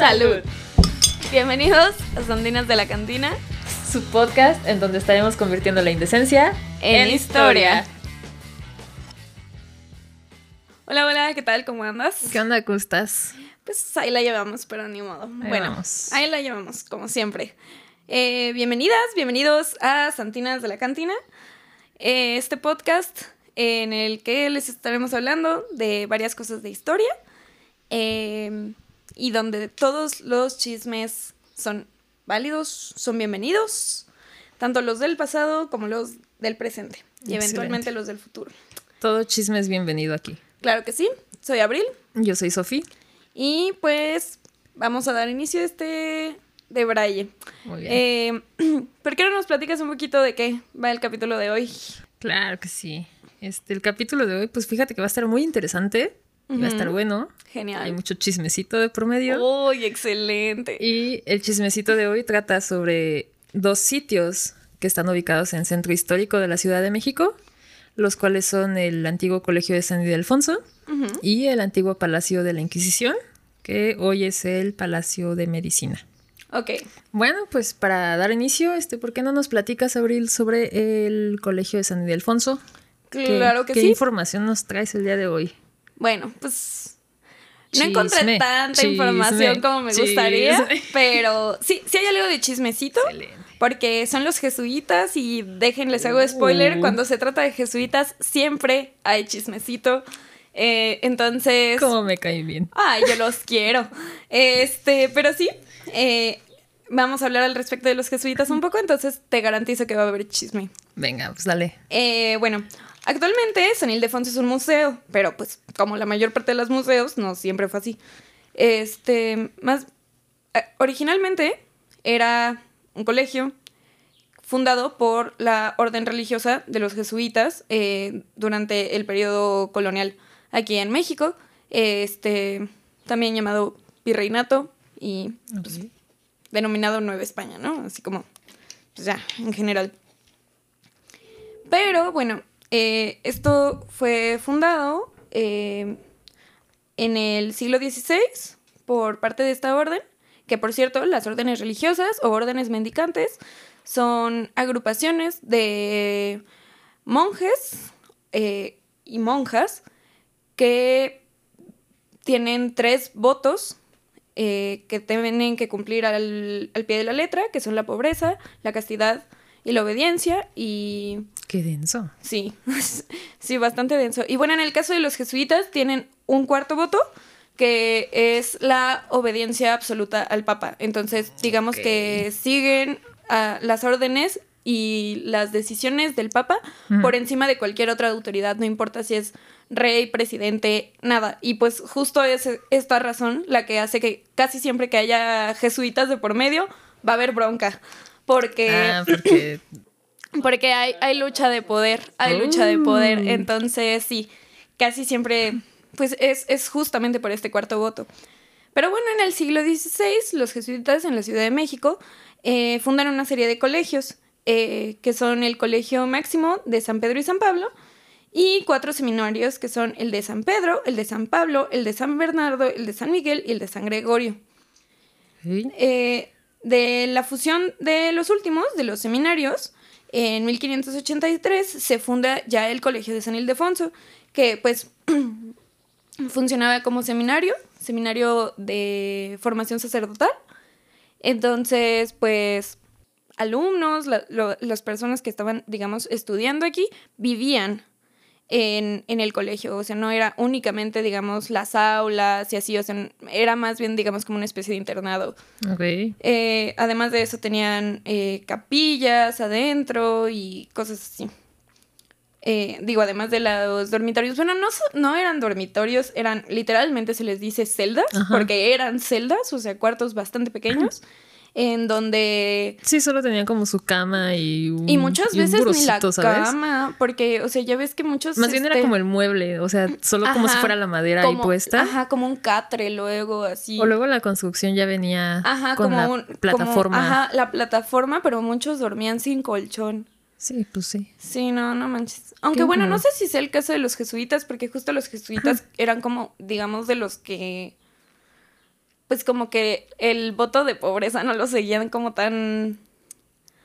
Salud. Bienvenidos a Sandinas de la Cantina, Su podcast en donde estaremos convirtiendo la indecencia en, historia. Hola, hola, ¿qué tal? ¿Cómo andas? ¿Qué onda, cómo estás? Pues ahí la llevamos, pero ni modo. Ahí bueno, vamos. ahí la llevamos, como siempre. Eh, bienvenidas, bienvenidos a Santinas de la Cantina, eh, este podcast en el que les estaremos hablando de varias cosas de historia eh, y donde todos los chismes son válidos, son bienvenidos, tanto los del pasado como los del presente y Excelente. eventualmente los del futuro. Todo chisme es bienvenido aquí. Claro que sí, soy Abril. Yo soy Sofi. Y pues vamos a dar inicio a este de Braille. Muy bien. Eh, ¿Por qué no nos platicas un poquito de qué va el capítulo de hoy? claro que sí. Este, el capítulo de hoy, pues fíjate que va a estar muy interesante. Va a estar bueno. Hay Genial. mucho chismecito de promedio. ¡Uy, excelente! Y el chismecito de hoy trata sobre dos sitios que están ubicados en el centro histórico de la Ciudad de México, los cuales son el antiguo Colegio de San Ildefonso y el antiguo Palacio de la Inquisición, que hoy es el Palacio de Medicina. Ok. Bueno, pues para dar inicio, este, ¿por qué no nos platicas, Abril, sobre el Colegio de San Ildefonso? ¿Qué- Claro que ¿Qué sí. información nos traes el día de hoy? Bueno, pues no Chisme, encontré tanta chisme, información como me gustaría, pero sí, sí hay algo de chismecito. Excelente. Porque son los jesuitas y déjenles hago spoiler, Uh. cuando se trata de jesuitas siempre hay chismecito. Eh, entonces... ¿Cómo me cae bien? Ay, yo los quiero. Este, pero sí, eh, vamos a hablar al respecto de los jesuitas un poco, entonces te garantizo que va a haber chisme. Venga, pues dale. Eh, bueno, actualmente San Ildefonso es un museo, pero pues como la mayor parte de los museos, no siempre fue así. Este, más, eh, originalmente era un colegio fundado por la orden religiosa de los jesuitas eh, durante el periodo colonial aquí en México, este, también llamado virreinato y pues, denominado Nueva España, ¿no? Así como, pues ya, en general. Pero bueno, eh, esto fue fundado eh, en el siglo XVI por parte de esta orden, que por cierto, las órdenes religiosas o órdenes mendicantes son agrupaciones de monjes eh, y monjas que tienen tres votos eh, que tienen que cumplir al, al pie de la letra, que son la pobreza, la castidad y la obediencia, y Qué denso. Sí, sí, bastante denso. Y bueno, en el caso de los jesuitas tienen un cuarto voto que es la obediencia absoluta al Papa. Entonces, digamos que siguen las órdenes y las decisiones del Papa por encima de cualquier otra autoridad, no importa si es rey, presidente, nada. Y pues justo es esta razón la que hace que casi siempre que haya jesuitas de por medio va a haber bronca. Porque Ah, porque porque hay, hay lucha de poder, hay lucha de poder. Oh. Entonces, sí, casi siempre, pues es, es justamente por este cuarto voto. Pero bueno, en el siglo XVI, los jesuitas en la Ciudad de México eh, fundan una serie de colegios, eh, que son el Colegio Máximo de San Pedro y San Pablo, y cuatro seminarios, que son el de San Pedro, el de San Pablo, el de San Bernardo, el de San Miguel y el de San Gregorio. Sí. Eh, de la fusión de los últimos, de los seminarios, en 1583 se funda ya el Colegio de San Ildefonso, que pues funcionaba como seminario, seminario de formación sacerdotal. Entonces, pues alumnos, las personas que estaban, digamos, estudiando aquí, vivían en, en el colegio. O sea, no era únicamente, digamos, las aulas y así, o sea, era más bien, digamos, como una especie de internado. Ok. Eh, además de eso tenían eh, capillas adentro y cosas así. Eh, digo, además de los dormitorios, bueno, no, no eran dormitorios, eran literalmente se les dice celdas, Ajá. porque eran celdas, o sea, cuartos bastante pequeños, en donde... Sí, solo tenían como su cama y un Y muchas y un veces ni la cama, porque, o sea, ya ves que muchos... Más bien era este, como el mueble, o sea, solo como si fuera la madera ahí como- puesta. Ajá, como un catre luego, así. O luego la construcción ya venía Ajá, con como la un... como- plataforma. ajá, la plataforma, pero muchos dormían sin colchón. Sí, pues sí. Sí, no, no manches. Aunque bueno, no sé si sea el caso de los jesuitas, porque justo los jesuitas eran como, digamos, de los que pues como que el voto de pobreza no lo seguían como tan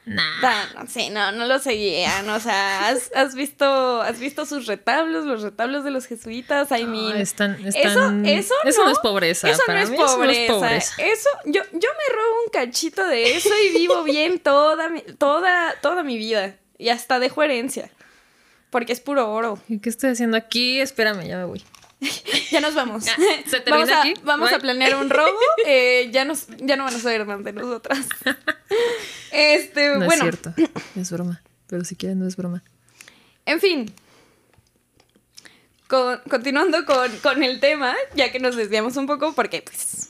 Nah. no sé, no, no lo seguían. O sea, ¿has, has visto, has visto sus retablos, los retablos de los jesuitas. I mean, No, están, eso, están- eso, eso no, no es pobreza. Eso no es mí eso no es pobreza. pobreza. Eso, yo, yo me robo un cachito de eso y vivo bien toda mi, toda, toda mi vida. Y hasta dejo herencia. Porque es puro oro. ¿Y ¿Qué estoy haciendo aquí? Espérame, ya me voy. Ya nos vamos. Ya, ¿se termina vamos a, aquí? Vamos a planear un robo. eh, ya, nos, ya no van a saber más de nosotras. Este, No es cierto. Es broma. Pero si quieren, no es broma. En fin. Con- continuando con, con el tema, ya que nos desviamos un poco, porque pues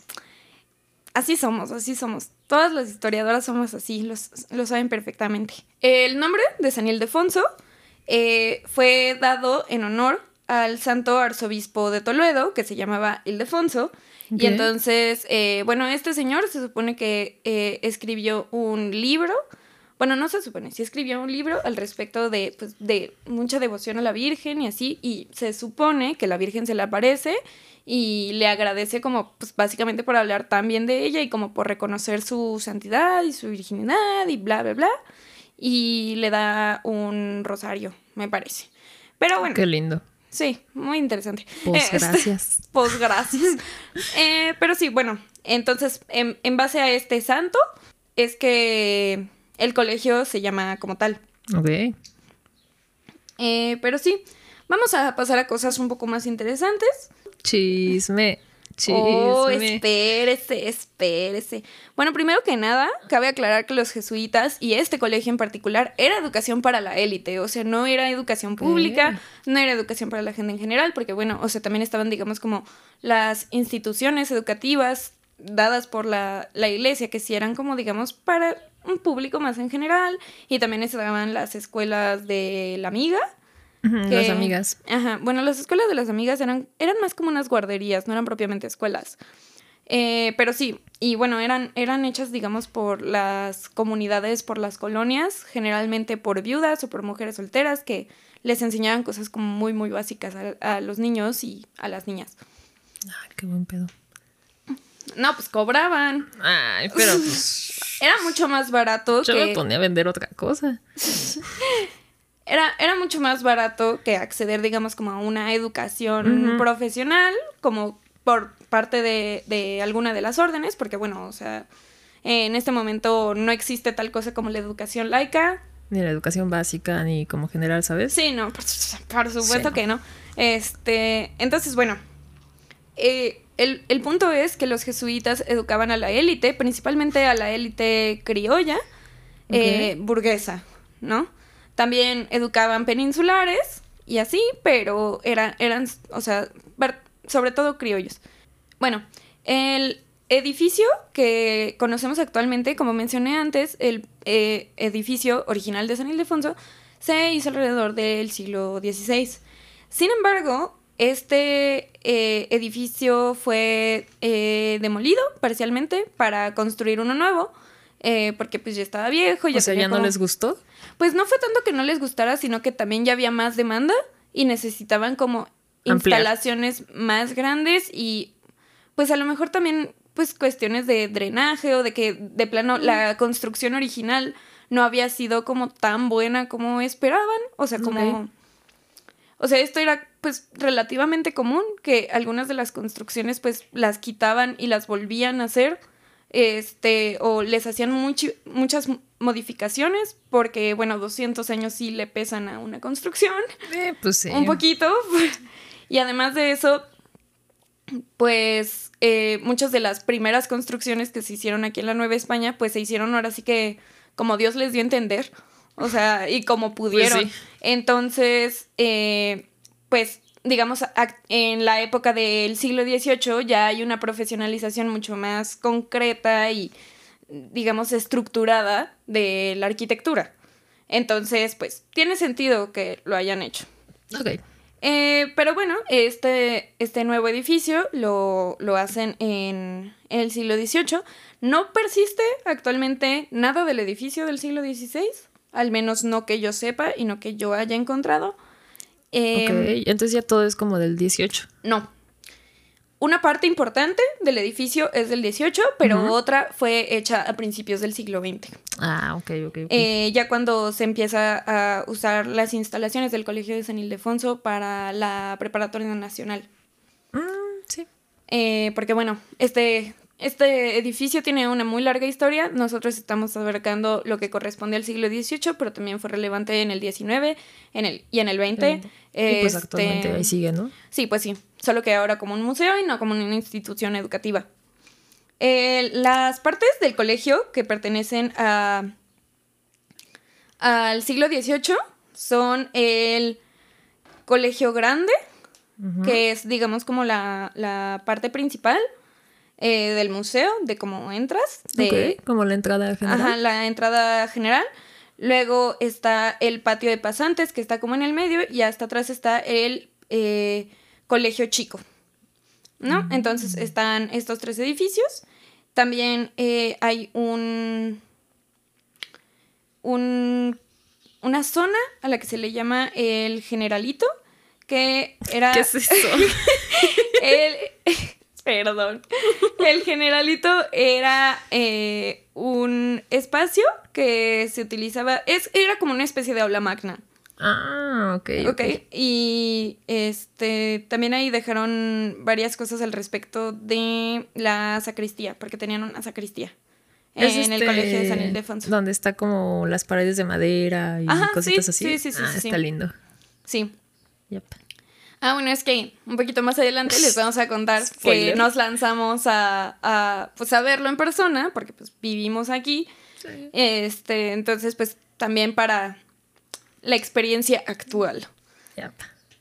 así somos, así somos. Todas las historiadoras somos así, los- lo saben perfectamente. El nombre de San Ildefonso eh, fue dado en honor al santo arzobispo de Toledo, que se llamaba Ildefonso. Y entonces, eh, bueno, este señor se supone que eh, escribió un libro. Bueno, no se supone, sí escribió un libro al respecto de, pues, de mucha devoción a la Virgen y así, y se supone que la Virgen se le aparece y le agradece como, pues básicamente por hablar tan bien de ella y como por reconocer su santidad y su virginidad y bla, bla, bla, y le da un rosario, me parece. Pero bueno, Qué lindo. Sí, muy interesante. Pues Este, gracias. pues gracias. Eh, pero sí, bueno, entonces, en, en base a este santo, es que el colegio se llama como tal. Ok. Eh, pero sí, vamos a pasar a cosas un poco más interesantes. Chisme. Oh, espérese, espérese. Bueno, primero que nada, cabe aclarar que los jesuitas y este colegio en particular era educación para la élite, o sea, no era educación pública, no era educación para la gente en general, porque bueno, o sea, también estaban, digamos, como las instituciones educativas dadas por la, la iglesia, que sí eran como, digamos, para un público más en general, y también estaban las escuelas de la amiga, Que- Las amigas. Ajá. Bueno, las escuelas de las amigas eran, eran más como unas guarderías, no eran propiamente escuelas. Eh, pero sí, y bueno, eran, eran hechas, digamos, por las comunidades, por las colonias, generalmente por viudas o por mujeres solteras que les enseñaban cosas como muy, muy básicas a, a los niños y a las niñas. Ay, qué buen pedo. No, pues cobraban. Ay, pero pues. Era mucho más barato Yo que... me ponía a vender otra cosa. Era, era mucho más barato que acceder, digamos, como a una educación profesional, como por parte de, de alguna de las órdenes, porque bueno, o sea, en este momento no existe tal cosa como la educación laica. Ni la educación básica, ni como general, ¿sabes? Sí, no, por, por supuesto Sí. que no. Este, entonces, bueno, eh, el, el punto es que los jesuitas educaban a la élite, principalmente a la élite criolla, eh, burguesa, ¿no? También educaban peninsulares y así, pero eran, eran o sea, sobre todo criollos. Bueno, el edificio que conocemos actualmente, como mencioné antes, el eh, edificio original de San Ildefonso, se hizo alrededor del siglo XVI. Sin embargo, este eh, edificio fue eh, demolido parcialmente para construir uno nuevo, eh, porque pues ya estaba viejo. Ya o sea, ya no les gustó. Pues no fue tanto que no les gustara, sino que también ya había más demanda y necesitaban como Ampliar. instalaciones más grandes y pues a lo mejor también pues cuestiones de drenaje o de que de plano la construcción original no había sido como tan buena como esperaban, o sea, como o sea, esto era pues relativamente común que algunas de las construcciones pues las quitaban y las volvían a hacer este o les hacían muchas modificaciones porque bueno, 200 años sí le pesan a una construcción Eh, pues sí. un poquito. Y además de eso, pues eh, muchas de las primeras construcciones que se hicieron aquí en la Nueva España, pues se hicieron ahora sí que como Dios les dio a entender, o sea, y como pudieron. sí. Entonces, eh, pues digamos, en la época del siglo XVIII ya hay una profesionalización mucho más concreta y, digamos, estructurada de la arquitectura. Entonces, pues, tiene sentido que lo hayan hecho. Ok. Eh, pero bueno, este, este nuevo edificio lo, lo hacen en, en el siglo XVIII. No persiste actualmente nada del edificio del siglo XVI, al menos no que yo sepa y no que yo haya encontrado. Eh, ok. Entonces ya todo es como del 18. No. una parte importante del edificio es del 18, pero otra fue hecha a principios del siglo XX. Ah, ok, ok. okay. Eh, ya cuando se empieza a usar las instalaciones del Colegio de San Ildefonso para la preparatoria nacional. Mm, sí. Eh, porque bueno, este, este edificio tiene una muy larga historia. Nosotros estamos abarcando lo que corresponde al siglo XVIII, pero también fue relevante en el XIX en el, y en el XX. y pues Este, actualmente ahí sigue, ¿no? Sí, pues sí. Solo que ahora como un museo y no como una institución educativa. Eh, las partes del colegio que pertenecen a, al siglo XVIII son el colegio grande, que es, digamos, como la, la parte principal eh, del museo, de cómo entras. De, Ok, como la entrada general. Ajá, la entrada general. Luego está el patio de pasantes, que está como en el medio, y hasta atrás está el eh, colegio chico. ¿No? Entonces están estos tres edificios. También eh, hay un, un. una zona a la que se le llama el generalito, que era. ¿Qué es eso? El, perdón. El generalito era eh, un espacio que se utilizaba. Es, era como una especie de aula magna. ah, ok. Ok. Y este también ahí dejaron varias cosas al respecto de la sacristía, porque tenían una sacristía. Es en el este, colegio de San Ildefonso. Donde está como las paredes de madera y Ajá, cositas sí, así. sí, sí, sí, Ah, sí, sí. está lindo. Sí. Yep. Ah, bueno, es que un poquito más adelante les vamos a contar que nos lanzamos a, a, pues a verlo en persona, porque pues vivimos aquí. Este, entonces, pues también para la experiencia actual. Yep.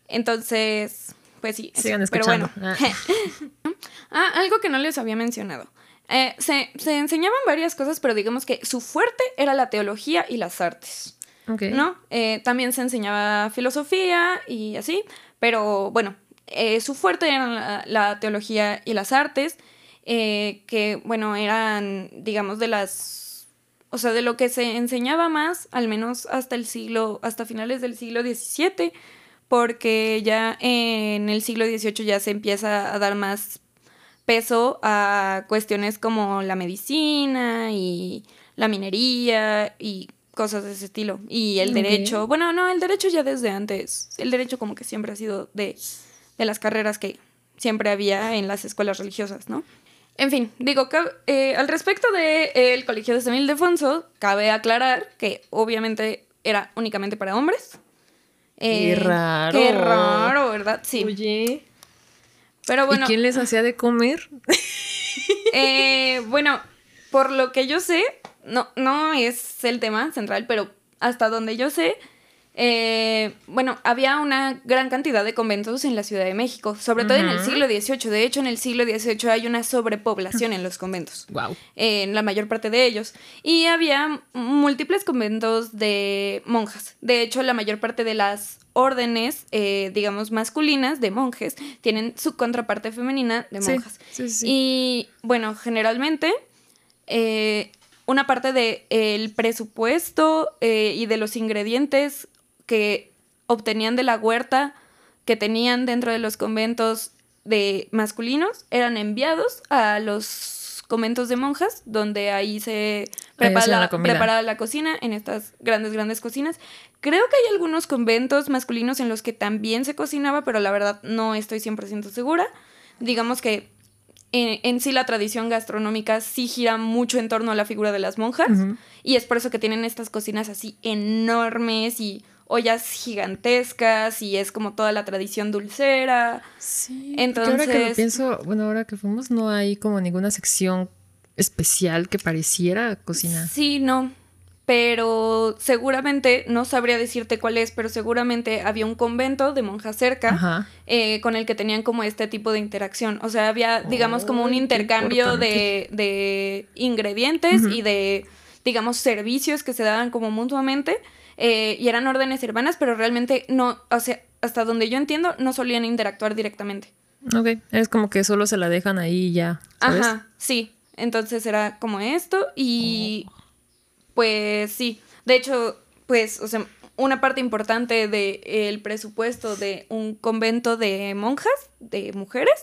Entonces, pues sí. eso. Sigan Pero escuchando. bueno. Ah. Ah, algo que no les había mencionado. Eh, se, se enseñaban varias cosas, pero digamos que su fuerte era la teología y las artes. ¿no? Eh, también se enseñaba filosofía y así, pero bueno, eh, su fuerte eran la, teología y las artes, eh, que bueno, eran, digamos, de las, o sea, de lo que se enseñaba más, al menos hasta el siglo, hasta finales del siglo XVII, porque ya en el siglo XVIII ya se empieza a dar más peso a cuestiones como la medicina y la minería y cosas de ese estilo. Y el derecho, bueno, no, el derecho ya desde antes, el derecho como que siempre ha sido de, de las carreras que siempre había en las escuelas religiosas, ¿no? En fin, digo, eh, al respecto del Colegio de San Ildefonso, cabe aclarar que obviamente era únicamente para hombres. Qué raro. Qué raro, ¿verdad? Sí. Oye. Pero bueno, ¿Y quién les hacía de comer? eh, bueno, por lo que yo sé, no, no es el tema central, pero hasta donde yo sé, eh, bueno, había una gran cantidad de conventos en la Ciudad de México, sobre todo en el siglo XVIII. De hecho, en el siglo XVIII hay una sobrepoblación en los conventos. Wow. en la mayor parte de ellos. Y había múltiples conventos de monjas. De hecho, la mayor parte de las órdenes, eh, digamos, masculinas de monjes, tienen su contraparte femenina de Sí, monjas. sí, sí. Y bueno, generalmente eh, una parte del presupuesto eh, y de los ingredientes que obtenían de la huerta que tenían dentro de los conventos de masculinos eran enviados a los conventos de monjas, donde ahí se prepara hacían la, la comida. prepara la cocina en estas grandes, grandes cocinas. Creo que hay algunos conventos masculinos en los que también se cocinaba, pero la verdad no estoy 100% segura. Digamos que en, en sí la tradición gastronómica sí gira mucho en torno a la figura de las monjas y es por eso que tienen estas cocinas así enormes y ollas gigantescas y es como toda la tradición dulcera. Sí. Entonces. Ahora que lo pienso, bueno, ahora que fuimos, no hay como ninguna sección especial que pareciera cocina. Sí, no. Pero seguramente, no sabría decirte cuál es, pero seguramente había un convento de monjas cerca eh, con el que tenían como este tipo de interacción. O sea, había, digamos, como un intercambio de, de ingredientes y de, digamos, servicios que se daban como mutuamente. eh, y eran órdenes hermanas, pero realmente no, o sea, hasta donde yo entiendo, no solían interactuar directamente. Ok. Es como que solo se la dejan ahí y ya. ¿sabes? Ajá, sí. Entonces era como esto y pues sí. De hecho, pues, o sea, una parte importante del presupuesto de un convento de monjas, de mujeres,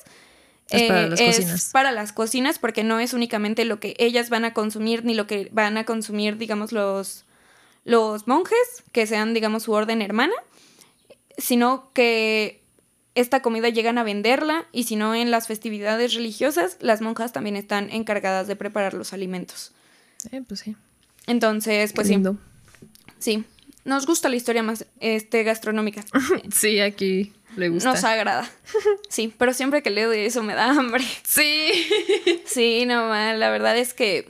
Es para Eh, las es cocinas. para las cocinas porque no es únicamente lo que ellas van a consumir ni lo que van a consumir, digamos, los, los monjes, que sean, digamos, su orden hermana, sino que esta comida llegan a venderla y si no en las festividades religiosas, las monjas también están encargadas de preparar los alimentos. Eh, pues sí. Entonces, pues sí, sí, nos gusta la historia más este, gastronómica. Sí, aquí le gusta. Nos agrada. Sí, pero siempre que leo de eso me da hambre. Sí. Sí, no mal, la verdad es que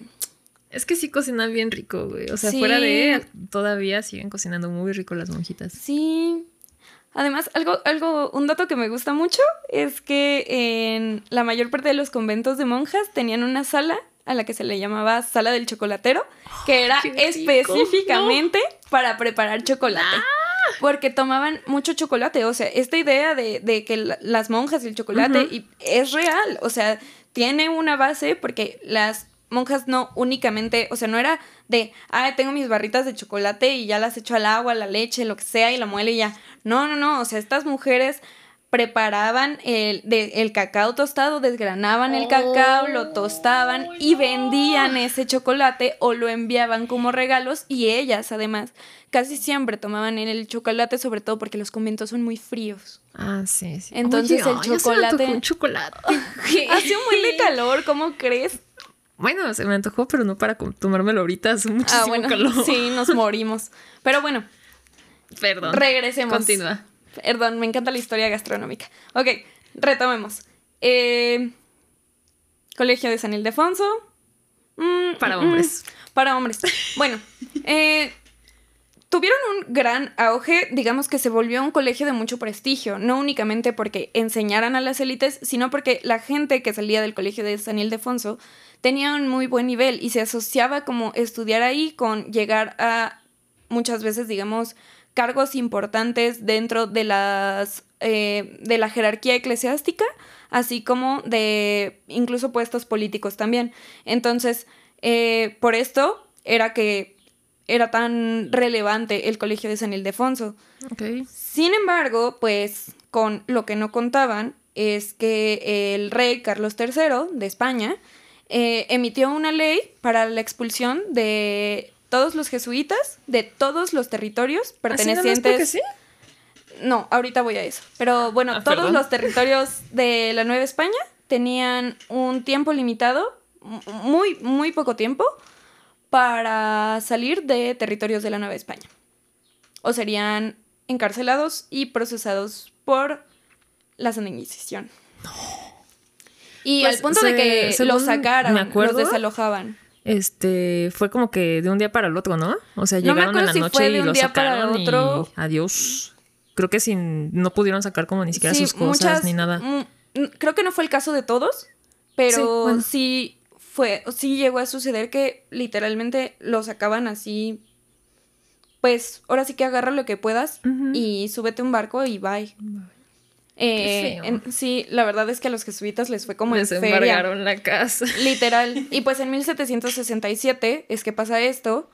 Es que sí cocinan bien rico, güey. O sea, Sí. fuera de todavía siguen cocinando muy rico las monjitas. sí. Además, algo, algo, un dato que me gusta mucho es que en la mayor parte de los conventos de monjas tenían una sala a la que se le llamaba sala del chocolatero, que era específicamente para preparar chocolate. Porque tomaban mucho chocolate, o sea, esta idea de, de que la- las monjas y el chocolate y es real, o sea, tiene una base porque las monjas no únicamente, o sea, no era de, ah, tengo mis barritas de chocolate y ya las echo al agua, a la leche, lo que sea, y la muele y ya. No, no, no, o sea, estas mujeres preparaban el, de- el cacao tostado, desgranaban el cacao, lo tostaban y vendían ese chocolate o lo enviaban como regalos y ellas además casi siempre tomaban el chocolate, sobre todo porque los conventos son muy fríos. Ah, sí, sí. Entonces, el ay, ya se me chocolate- un chocolate. Hace un buen de calor, ¿cómo crees? Bueno, se me antojó, pero no para tomármelo ahorita. Hace muchísimo Ah, bueno, calor. sí, nos morimos. Pero bueno, Perdón. regresemos. Continúa. Perdón, me encanta la historia gastronómica. Ok, retomemos. Eh, Colegio de San Ildefonso. Mm, Para mm, hombres. mm, para hombres. Bueno, eh, tuvieron un gran auge, digamos que se volvió un colegio de mucho prestigio, no únicamente porque enseñaran a las élites, sino porque la gente que salía del colegio de San Ildefonso tenía un muy buen nivel y se asociaba como estudiar ahí con llegar a muchas veces, digamos, cargos importantes dentro de las eh, de la jerarquía eclesiástica, así como de incluso puestos políticos también. Entonces, eh, por esto era que era tan relevante el colegio de San Ildefonso. Sin embargo, pues con lo que no contaban es que el rey Carlos III de España eh, emitió una ley para la expulsión de todos los jesuitas de todos los territorios ¿Así más pertenecientes. porque sí? No, ahorita voy a eso. Pero bueno, Ah, todos perdón. los territorios de la Nueva España tenían un tiempo limitado, muy, muy poco tiempo, para salir de territorios de la Nueva España. O serían encarcelados y procesados por la Santa Inquisición. Y Pues, al punto de que los sacaran, me acuerdo, los desalojaban. Este, fue como que de un día para el otro, ¿no? O sea, No llegaron en acuerdo la si noche y para sacaron otro. y adiós. Creo que sin, no pudieron sacar como ni siquiera Sí, sus cosas muchas- ni nada. Creo que no fue el caso de todos, pero Sí, bueno. sí fue, sí llegó a suceder que literalmente lo sacaban así. Pues ahora sí que agarra lo que puedas y súbete a un barco y bye. Eh, en- sí, la verdad es que a los jesuitas les fue como en Les feria. embargaron la casa. Literal. Y pues en 1767 es que pasa esto.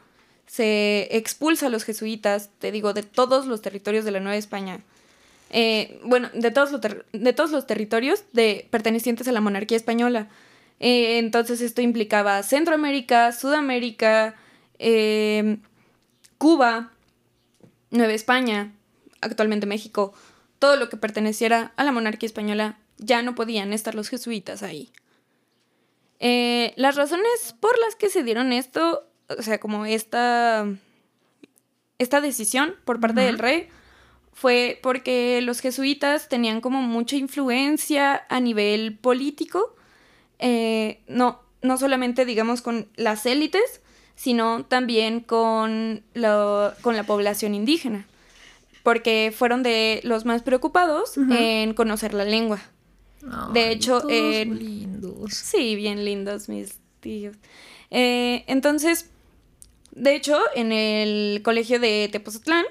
Se expulsa a los jesuitas, te digo, de todos los territorios de la Nueva España. Eh, bueno, de todos, los de todos los territorios de, pertenecientes a la monarquía española. Eh, entonces esto implicaba Centroamérica, Sudamérica, eh, Cuba, Nueva España, actualmente México, todo lo que perteneciera a la monarquía española, ya no podían estar los jesuitas ahí. Eh, las razones por las que se dieron esto, o sea, como esta, esta decisión por parte del rey, fue porque los jesuitas tenían como mucha influencia a nivel político, eh, no, no solamente digamos con las élites, sino también con, lo- con la población indígena, porque fueron de los más preocupados en conocer la lengua. De hecho, todos eh, lindos. Sí, bien lindos mis tíos. Eh, entonces, de hecho, en el colegio de Tepozotlán,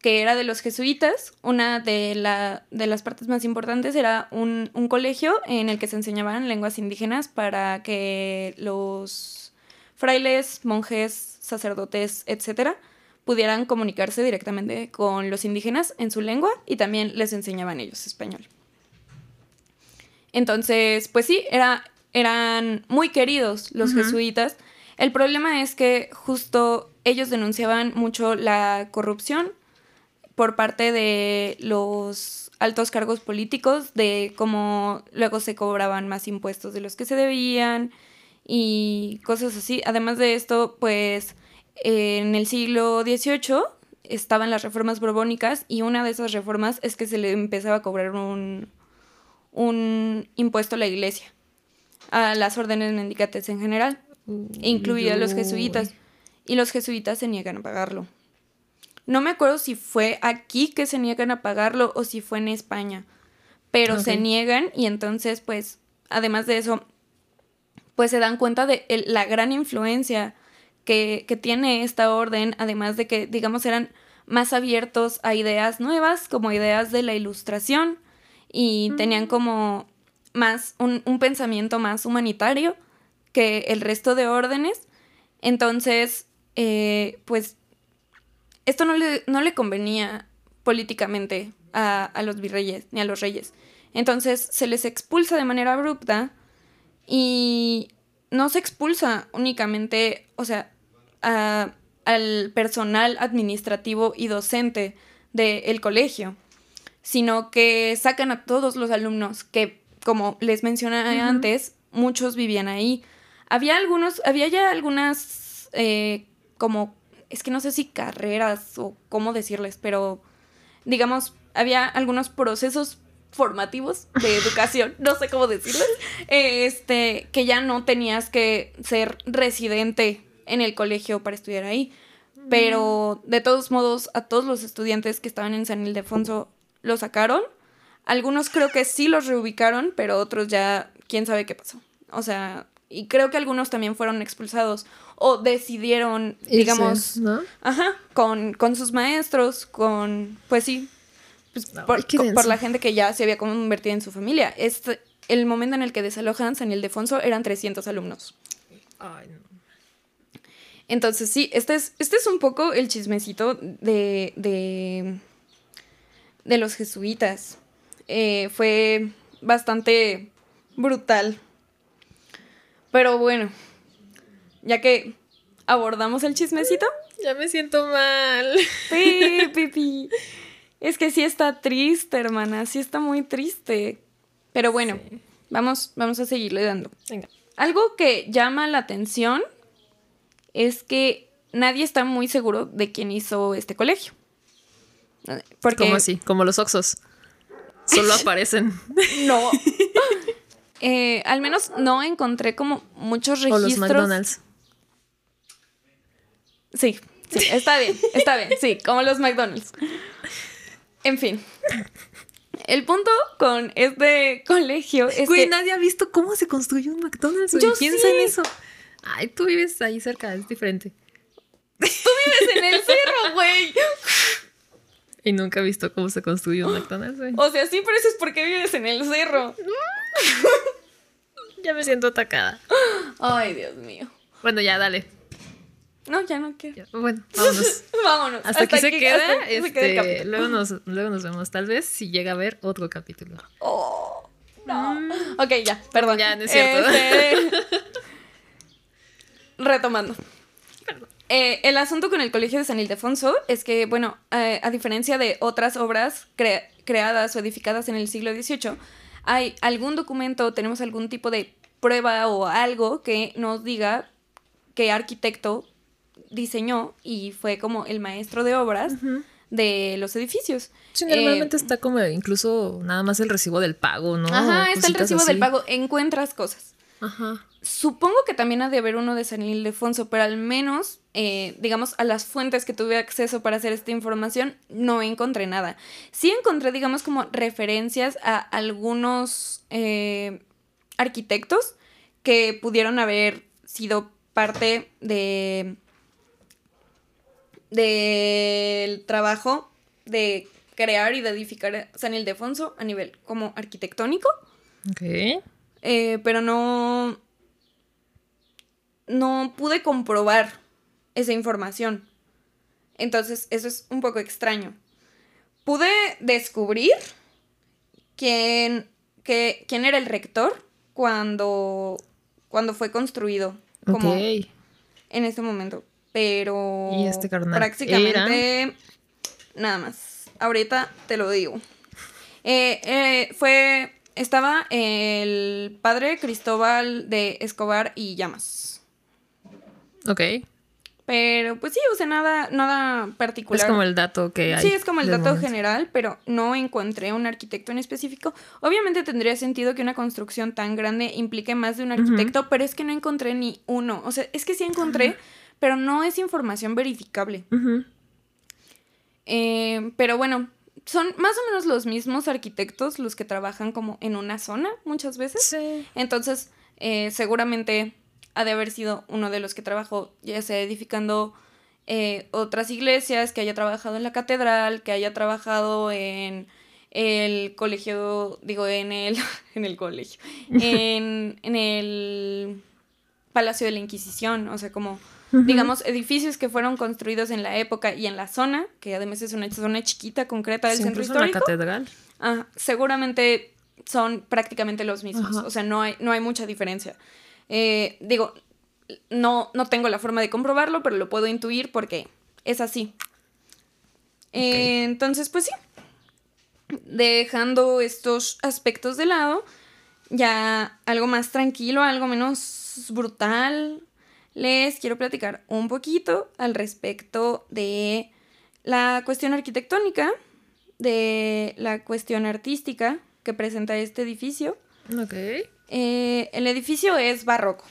que era de los jesuitas, una de, la, de las partes más importantes era un, un colegio en el que se enseñaban lenguas indígenas para que los frailes, monjes, sacerdotes, etcétera, pudieran comunicarse directamente con los indígenas en su lengua y también les enseñaban ellos español. Entonces, pues sí, era, eran muy queridos los jesuitas. El problema es que justo ellos denunciaban mucho la corrupción por parte de los altos cargos políticos, de cómo luego se cobraban más impuestos de los que se debían y cosas así. Además de esto, pues en el siglo XVIII estaban las reformas borbónicas y una de esas reformas es que se le empezaba a cobrar un, un impuesto a la iglesia, a las órdenes mendicantes en general, incluida los jesuitas. Y los jesuitas se niegan a pagarlo. No me acuerdo si fue aquí que se niegan a pagarlo o si fue en España, pero se niegan y entonces pues, además de eso, pues se dan cuenta de la gran influencia que, que tiene esta orden, además de que, digamos, eran más abiertos a ideas nuevas, como ideas de la ilustración, y tenían como más un, un, pensamiento más humanitario que el resto de órdenes. Entonces, eh, pues, esto no le, no le convenía políticamente a, a, los virreyes ni a los reyes. Entonces se les expulsa de manera abrupta y no se expulsa únicamente, o sea, al personal administrativo y docente del colegio, sino que sacan a todos los alumnos que, como les mencioné antes, muchos vivían ahí. Había algunos, había ya algunas, eh, como, es que no sé si carreras o cómo decirles, pero digamos, había algunos procesos formativos de educación, no sé cómo decirles, este, que ya no tenías que ser residente en el colegio para estudiar ahí. Pero de todos modos, a todos los estudiantes que estaban en San Ildefonso lo sacaron. Algunos creo que sí los reubicaron, pero otros ya, quién sabe qué pasó. O sea, y creo que algunos también fueron expulsados o decidieron, digamos, ajá, con, con sus maestros, con, pues sí, pues, por, la gente que ya se había convertido en su familia. Este, el momento en el que desalojan San Ildefonso eran 300 alumnos. Ay, no. Entonces, sí, este es, este es un poco el chismecito de, de, de los jesuitas. Eh, fue bastante brutal. Pero bueno, ya que abordamos el chismecito. Ya me siento mal. Sí, pipi. Es que sí está triste, hermana. Sí está muy triste. Pero bueno, vamos, vamos a seguirle dando. Venga. Algo que llama la atención es que nadie está muy seguro de quién hizo este colegio. Porque... ¿Cómo así? Como los Oxos. Solo aparecen. no. Eh, al menos no encontré como muchos registros. O los McDonald's. Sí, sí, está bien, está bien, sí, como los McDonald's. En fin. El punto con este colegio es Güey, nadie ha visto cómo se construyó un McDonald's. Yo Piensa en eso. Ay, tú vives ahí cerca, es diferente. Tú vives en el cerro, güey. Y nunca he visto cómo se construyó un McDonald's, güey. O sea, sí, pero eso es porque vives en el cerro. ya me siento atacada. Ay, Dios mío. Bueno, ya, dale. No, ya no quiero. bueno, vámonos. vámonos. Hasta, aquí se queda. este, luego, nos, luego nos vemos. Tal vez si llega a ver otro capítulo. Oh, no. Mm. Ok, ya, perdón. Ya, no es cierto. Este... Retomando. Eh, el asunto con el Colegio de San Ildefonso es que, bueno, eh, a diferencia de otras obras creadas o edificadas en el siglo XVIII, hay algún documento, tenemos algún tipo de prueba o algo que nos diga qué arquitecto diseñó y fue como el maestro de obras de los edificios. Sí, normalmente eh, está como incluso nada más el recibo del pago, ¿no? Ajá, está el recibo del pago, encuentras cosas. Ajá. Supongo que también ha de haber uno de San Ildefonso, pero al menos, eh, digamos, a las fuentes que tuve acceso para hacer esta información, no encontré nada. Sí encontré, digamos, como referencias a algunos eh, arquitectos que pudieron haber sido parte de del trabajo de crear y de edificar San Ildefonso a nivel como arquitectónico. Ok. Eh, pero no, no pude comprobar esa información. Entonces, eso es un poco extraño. Pude descubrir quién, que, quién era el rector cuando, cuando fue construido. Como en este momento. Pero Y este prácticamente nada más. Ahorita te lo digo. Eh, eh, fue. Estaba el padre Cristóbal de Escobar y Llamas. Ok. Pero pues sí, o sea, nada, nada particular. Es como el dato que hay. Sí, es como el dato momento. general, pero no encontré un arquitecto en específico. Obviamente tendría sentido que una construcción tan grande implique más de un arquitecto, pero es que no encontré ni uno. O sea, es que sí encontré, pero no es información verificable. Eh, pero bueno, son más o menos los mismos arquitectos los que trabajan como en una zona muchas veces. Sí. Entonces, eh, seguramente ha de haber sido uno de los que trabajó, ya sea edificando eh, otras iglesias, que haya trabajado en la catedral, que haya trabajado en el colegio, digo, en el, en el colegio, en, en el Palacio de la Inquisición, o sea, como, digamos, edificios que fueron construidos en la época y en la zona, que además es una zona chiquita, concreta del Sí, centro en la histórico. catedral. Ah, seguramente son prácticamente los mismos. O sea, no hay, no hay mucha diferencia. Eh, digo, no, no tengo la forma de comprobarlo, pero lo puedo intuir porque es así. Eh, entonces, pues sí. Dejando estos aspectos de lado, ya algo más tranquilo, algo menos brutal, les quiero platicar un poquito al respecto de la cuestión arquitectónica, de la cuestión artística que presenta este edificio. Ok. Eh, el edificio es barroco.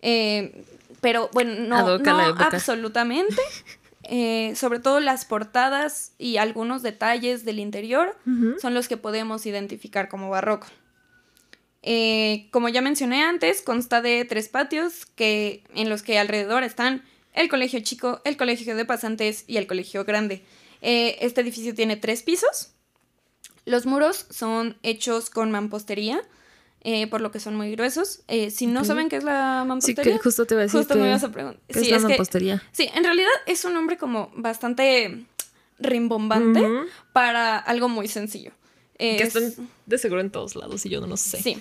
Eh, pero bueno, no, no absolutamente. Eh, sobre todo las portadas y algunos detalles del interior son los que podemos identificar como barroco. Eh, como ya mencioné antes, consta de tres patios que, en los que alrededor están el colegio chico, el colegio de pasantes y el colegio grande. Eh, este edificio tiene tres pisos. Los muros son hechos con mampostería, eh, por lo que son muy gruesos. Eh, si no saben qué es la Sí, mampostería, que justo te iba a decir justo que, me ibas a preguntar. que Sí, es la es que- mampostería. sí, en realidad es un nombre como bastante rimbombante para algo muy sencillo. Que Es- están de seguro en todos lados y yo no lo sé. Sí.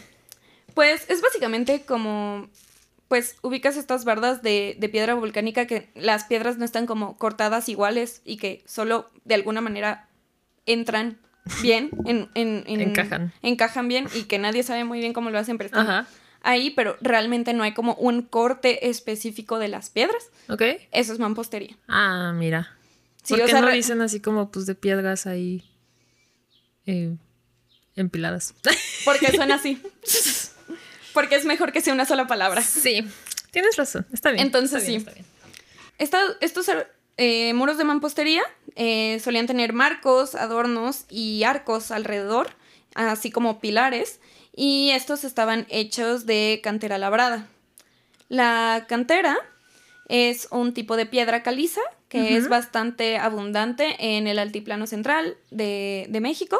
Pues es básicamente como. Pues ubicas estas bardas de, de piedra volcánica que las piedras no están como cortadas iguales y que solo de alguna manera entran bien, en, en- en- Encajan. Encajan bien y que nadie sabe muy bien cómo lo hacen, pero están Ajá. ahí, pero realmente no hay como un corte específico de las piedras. Ok. Eso es mampostería. Ah, mira. Sí, ¿Por qué sea, no dicen así como pues de piedras ahí eh, empiladas? Porque suena así. Porque es mejor que sea una sola palabra. sí, tienes razón. Está bien. Entonces, está bien, sí. está bien. Esta- estos eh, muros de mampostería eh, solían tener marcos, adornos y arcos alrededor, así como pilares, y estos estaban hechos de cantera labrada. La cantera es un tipo de piedra caliza que es bastante abundante en el altiplano central de, de México.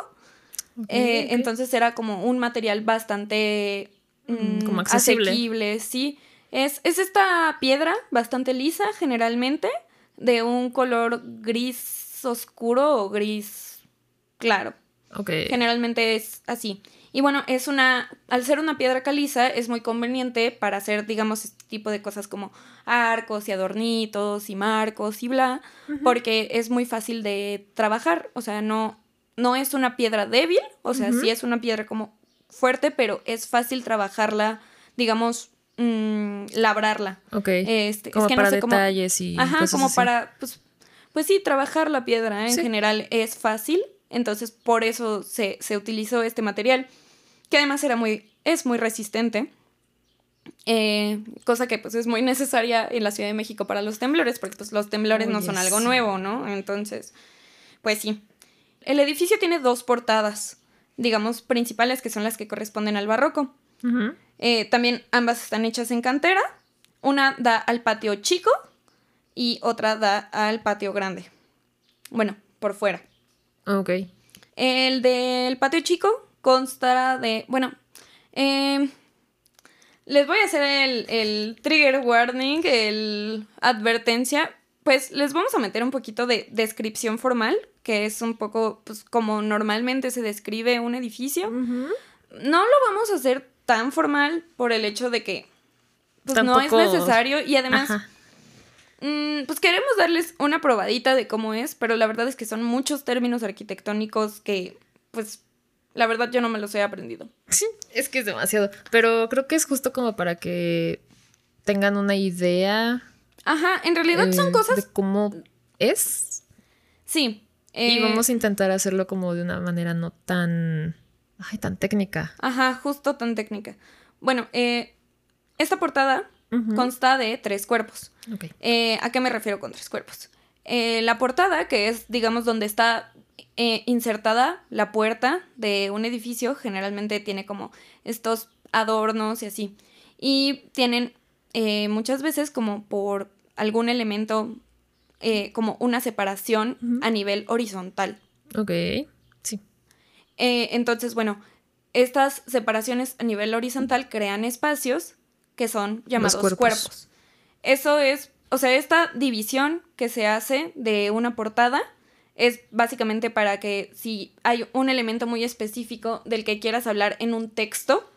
Eh. Entonces era como un material bastante Mm, mm, como accesible. asequible, sí. Es, es esta piedra bastante lisa generalmente, de un color gris oscuro o gris claro. Generalmente es así. Y bueno, es una, al ser una piedra caliza, es muy conveniente para hacer, digamos, este tipo de cosas como arcos y adornitos y marcos y bla, porque es muy fácil de trabajar. O sea, no, no es una piedra débil, o sea, sí es una piedra como fuerte, pero es fácil trabajarla, digamos, mm, labrarla. Ok. Este, como es que no para sé cómo- detalles y. Ajá, cosas como así. para, pues, pues sí, trabajar la piedra ¿eh? en general es fácil, entonces por eso se, se utilizó este material, que además era muy, es muy resistente, eh, cosa que pues es muy necesaria en la Ciudad de México para los temblores, porque pues los temblores no son algo nuevo, ¿no? Entonces, pues sí. El edificio tiene dos portadas, digamos, principales, que son las que corresponden al barroco. Eh, también ambas están hechas en cantera. Una da al patio chico y otra da al patio grande. Bueno, por fuera. Ok. El del patio chico consta de. Bueno, eh, les voy a hacer el, el trigger warning, el advertencia. Pues les vamos a meter un poquito de descripción formal, que es un poco pues, como normalmente se describe un edificio. No lo vamos a hacer tan formal por el hecho de que pues no es necesario y además mm, pues queremos darles una probadita de cómo es, pero la verdad es que son muchos términos arquitectónicos que pues la verdad yo no me los he aprendido. Sí, es que es demasiado, pero creo que es justo como para que tengan una idea. Ajá, en realidad son eh, cosas de cómo es. Sí. y eh, vamos a intentar hacerlo como de una manera no tan ay, tan técnica. Ajá, justo tan técnica. Bueno, eh, esta portada consta de tres cuerpos. Eh, ¿A qué me refiero con tres cuerpos? Eh, la portada, que es, digamos, donde está eh, insertada la puerta de un edificio, generalmente tiene como estos adornos y así. Y tienen muchas veces como por algún elemento, como una separación a nivel horizontal. Ok. Eh, entonces, bueno, estas separaciones a nivel horizontal crean espacios que son llamados cuerpos. cuerpos. Eso es, o sea, esta división que se hace de una portada es básicamente para que si hay un elemento muy específico del que quieras hablar en un texto,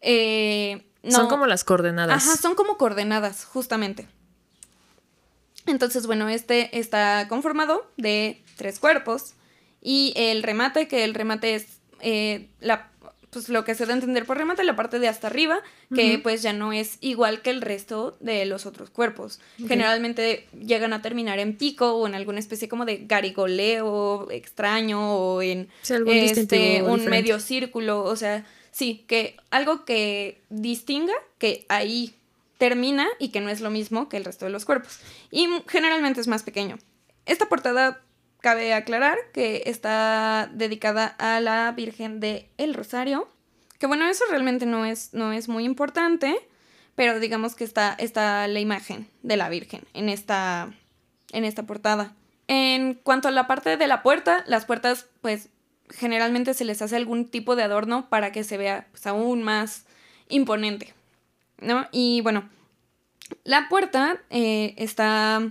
eh, no- Son como las coordenadas. Ajá, son como coordenadas, justamente. Entonces, bueno, este está conformado de tres cuerpos y el remate, que el remate es eh, la, pues lo que se da a entender por remate, la parte de hasta arriba, que pues ya no es igual que el resto de los otros cuerpos. Generalmente llegan a terminar en pico o en alguna especie como de garigoleo extraño o en Sí, algún este, un diferente. medio círculo, o sea, sí, que algo que distinga que ahí termina y que no es lo mismo que el resto de los cuerpos. Y generalmente es más pequeño. Esta portada cabe aclarar que está dedicada a la Virgen de El Rosario, que bueno, eso realmente no es, no es muy importante, pero digamos que está, está la imagen de la Virgen en esta, en esta portada. En cuanto a la parte de la puerta, las puertas pues generalmente se les hace algún tipo de adorno para que se vea pues, aún más imponente, ¿no? Y bueno, la puerta eh, está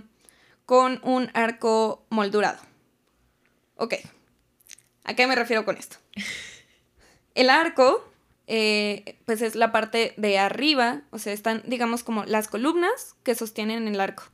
con un arco moldurado. Ok, ¿a qué me refiero con esto? El arco, eh, pues es la parte de arriba, o sea, están, digamos, como las columnas que sostienen el arco.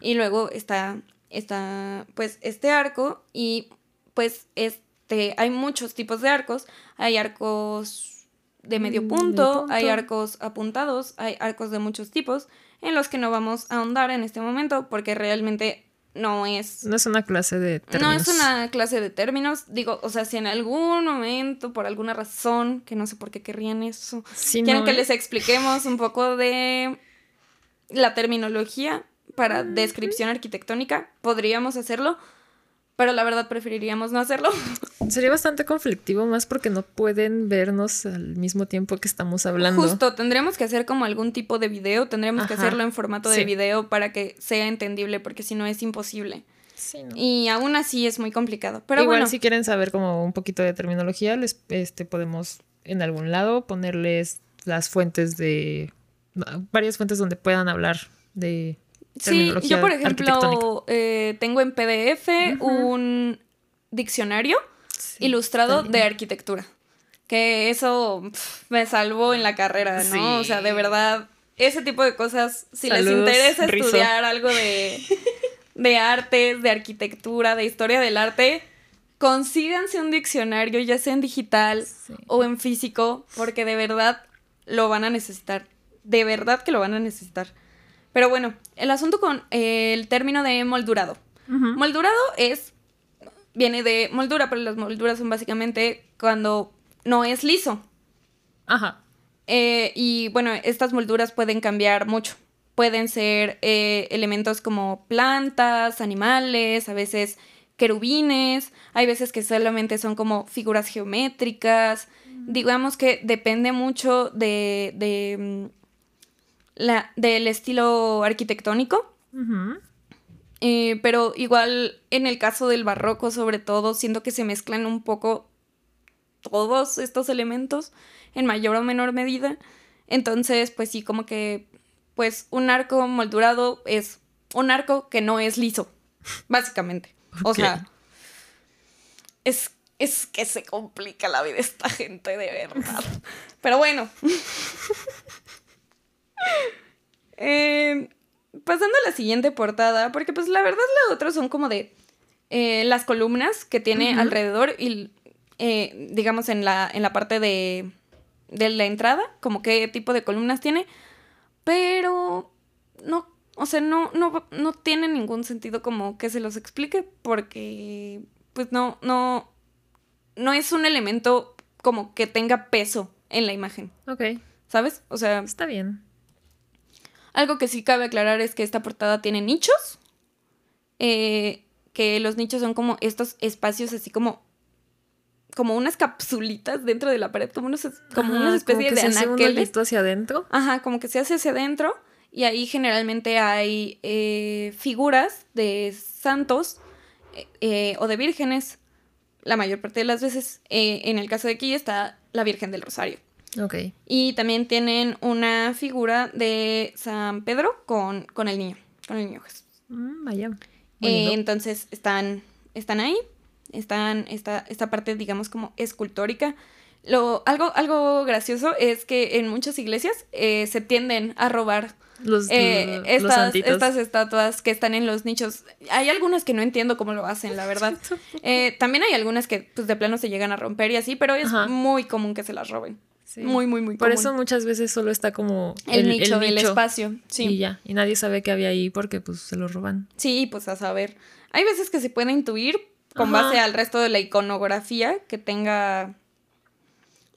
Y luego está, está, pues, este arco y, pues, este, hay muchos tipos de arcos. Hay arcos de medio Mm, punto, punto. hay arcos apuntados, hay arcos de muchos tipos, en los que no vamos a ahondar en este momento porque realmente no es... No es una clase de No términos. es una clase de términos, digo, o sea, si en algún momento, por alguna razón, que no sé por qué querrían eso, quieren no, que ¿eh? les expliquemos un poco de la terminología para descripción arquitectónica, podríamos hacerlo, pero la verdad preferiríamos no hacerlo. Sería bastante conflictivo, más porque no pueden vernos al mismo tiempo que estamos hablando. Justo, tendríamos que hacer como algún tipo de video, tendríamos que hacerlo en formato de sí. video para que sea entendible, porque si no es imposible. Sí, ¿no? Y aún así es muy complicado. Pero Igual bueno, si quieren saber como un poquito de terminología, les este podemos en algún lado ponerles las fuentes de varias fuentes donde puedan hablar de Sí, yo por ejemplo eh, tengo en PDF un diccionario Sí, ilustrado de arquitectura. Que eso me salvó en la carrera, ¿no? Sí. O sea, de verdad, ese tipo de cosas, si les interesa Rizo. estudiar algo de, de artes, de arquitectura, de historia del arte, consíganse un diccionario, ya sea en digital Sí. o en físico, porque de verdad lo van a necesitar. De verdad que lo van a necesitar. Pero bueno, el asunto con eh, el término de moldurado. Moldurado es. Viene de moldura, pero las molduras son básicamente cuando no es liso. Ajá. Eh, y bueno, estas molduras pueden cambiar mucho. Pueden ser eh, elementos como plantas, animales, a veces querubines, hay veces que solamente son como figuras geométricas. Digamos que depende mucho de, de, mm, la, del estilo arquitectónico. Eh, pero igual en el caso del barroco, sobre todo, siento que se mezclan un poco todos estos elementos en mayor o menor medida. Entonces, pues sí, como que, pues un arco moldurado es un arco que no es liso, básicamente. O sea, es Es que se complica la vida esta gente, de verdad. Pero bueno. Eh, pasando a la siguiente portada, porque pues la verdad la otra son como de eh, las columnas que tiene alrededor y eh, digamos en la, en la parte de, de la entrada, como qué tipo de columnas tiene, pero no, o sea, no, no, no tiene ningún sentido como que se los explique porque pues no, no, no es un elemento como que tenga peso en la imagen, Ok, ¿sabes? O sea, está bien. Algo que sí cabe aclarar es que esta portada tiene nichos. eh, que los nichos son como estos espacios así como. Como unas capsulitas dentro de la pared, como, unos, como Ajá, especies que de se anaqueles. hacia adentro. Ajá, como que se hace hacia adentro. Y ahí generalmente hay eh, figuras de santos eh, o de vírgenes. La mayor parte de las veces, en el caso de aquí, está la Virgen del Rosario. Ok. Y también tienen una figura de San Pedro con, con el niño, con el niño Jesús. Mm, vaya. Eh, entonces están, están ahí, están esta, esta parte, digamos, como escultórica. Lo, algo, algo gracioso es que en muchas iglesias eh, se tienden a robar los, eh, estas, estas estatuas que están en los nichos. Hay algunas que no entiendo cómo lo hacen, la verdad. Eh, también hay algunas que pues de plano se llegan a romper y así, pero es Ajá. muy común que se las roben. Sí. Muy, muy, muy Por común. eso muchas veces solo está como el, nicho, el espacio. Sí. Y ya. Y nadie sabe qué había ahí porque pues se lo roban. Sí, pues a saber. Hay veces que se puede intuir con Ajá. base al resto de la iconografía que tenga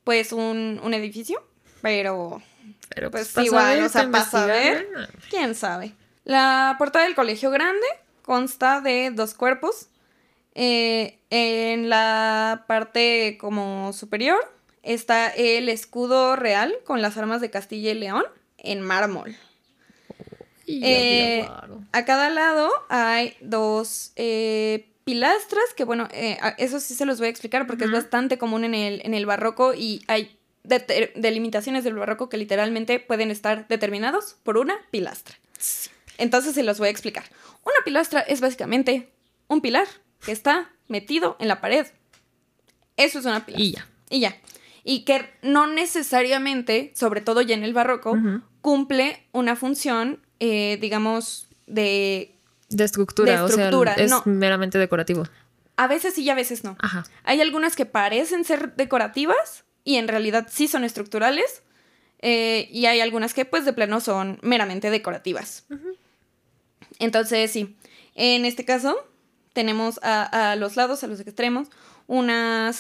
pues un, un edificio, pero Pero Pues pues, igual, saber, o sea, para pa' saber. investigar, ¿eh? quién sabe. La portada del colegio grande consta de dos cuerpos. Eh, en la parte como superior está el escudo real con las armas de Castilla y León en mármol. Y Eh. A cada lado hay dos eh, pilastras que, bueno, eh, eso sí se los voy a explicar porque es bastante común en el, en el barroco y hay de- delimitaciones del barroco que literalmente pueden estar determinados por una pilastra. Entonces se los voy a explicar. Una pilastra es básicamente un pilar que está metido en la pared. Eso es una pilastra. Y ya. Y ya. Y que no necesariamente, sobre todo ya en el barroco, cumple una función, eh, digamos, de... De estructura, de o sea, es no. meramente decorativo. A veces sí y a veces no. Ajá. Hay algunas que parecen ser decorativas y en realidad sí son estructurales. eh, y hay algunas que pues de plano son meramente decorativas. Entonces sí, en este caso tenemos a, a los lados, a los extremos, unas,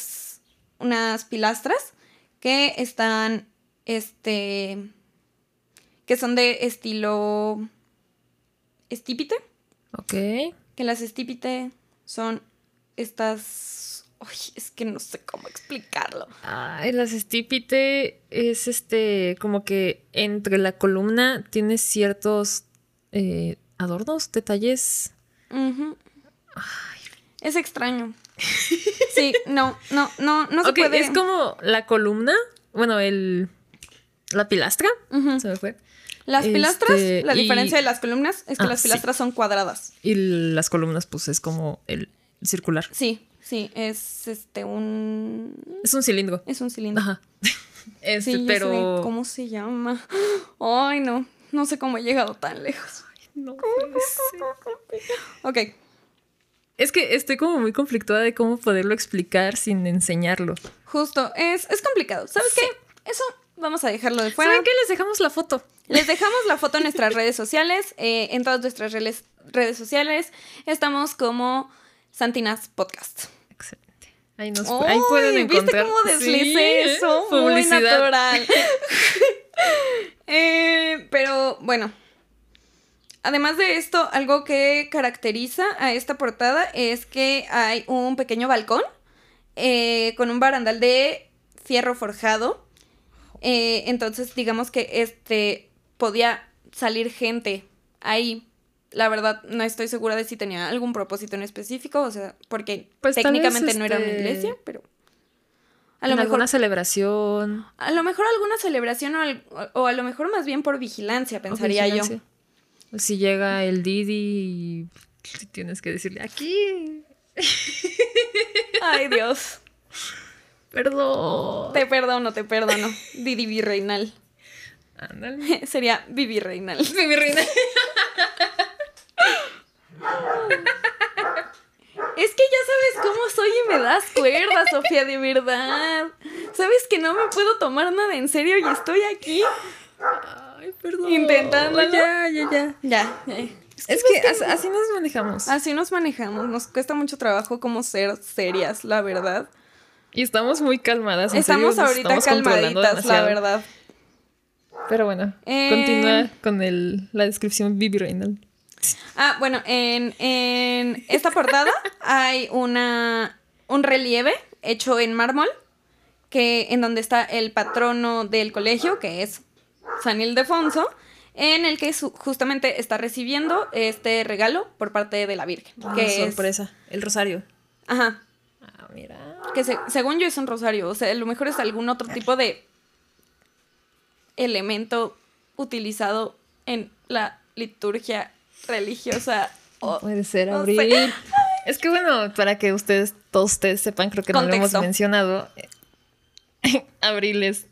unas pilastras que están, este, que son de estilo estípite, Ok. que las estípite son estas... Uy, es que no sé cómo explicarlo. Ay, las estípite es este, como que entre la columna tiene ciertos eh, adornos, detalles. Ujú. Es extraño. Sí, no, no, no, no se ok, puede. es como la columna, bueno, el la pilastra, Ujú. se me fue. Las este, pilastras, la y- diferencia de las columnas es que Ah, las sí. pilastras son cuadradas. Y las columnas, pues es como el circular. Sí, sí, es este un Es un cilindro. es un cilindro. Ajá. Este, Sí, pero. sé cómo se llama. Ay, no, no sé cómo he llegado tan lejos. No puede ser. Ok, Es que estoy como muy conflictuada de cómo poderlo explicar sin enseñarlo. justo, es, es complicado. ¿Sabes qué? Eso vamos a dejarlo de fuera. ¿Saben qué? Les dejamos la foto. Les dejamos la foto en nuestras redes sociales. eh, en todas nuestras redes, redes sociales estamos como Santinas Podcast. Excelente. Ahí, nos, ahí pueden encontrar. ¿Viste cómo deslicé Sí, ¿eh? eso? Muy Publicidad. natural. Eh, pero bueno. Además de esto, algo que caracteriza a esta portada es que hay un pequeño balcón eh, con un barandal de fierro forjado. Eh, entonces, digamos que este podía salir gente ahí. La verdad, no estoy segura de si tenía algún propósito en específico, o sea, porque Pues técnicamente no era una este, iglesia, pero a En lo mejor alguna celebración. a lo mejor alguna celebración o, al- o a lo mejor más bien por vigilancia, pensaría yo. vigilancia. Si llega el Didi y tienes que decirle aquí. Ay, Dios. Perdón. Te perdono, te perdono. Didi Virreinal. Ándale. Sería Vivi Reinal. Vivi Reinal. Es que ya sabes cómo soy y me das cuerda, Sofía, de verdad. Sabes que no me puedo tomar nada en serio y estoy aquí Ay, perdón. Intentándolo. Ya, ya, ya. Ya. Es que as- así nos manejamos. Así nos manejamos. Nos cuesta mucho trabajo como ser serias, la verdad. Y estamos muy calmadas. en Estamos serio, ahorita estamos calmaditas, la verdad. Pero bueno, Eh, continúa con el, la descripción Vivi Reynal. Ah, bueno, en, en esta portada hay una un relieve hecho en mármol que en donde está el patrono del colegio, que es San Ildefonso, en el que su- justamente está recibiendo este regalo por parte de la Virgen. que es- Ah, sorpresa. El rosario. ajá. Ah, mira. Que se- según yo es un rosario. O sea, a lo mejor es algún otro tipo de elemento utilizado en la liturgia religiosa. o- Puede ser no abril. sé. Es que bueno, para que ustedes, todos ustedes sepan, creo que no lo hemos mencionado. abril es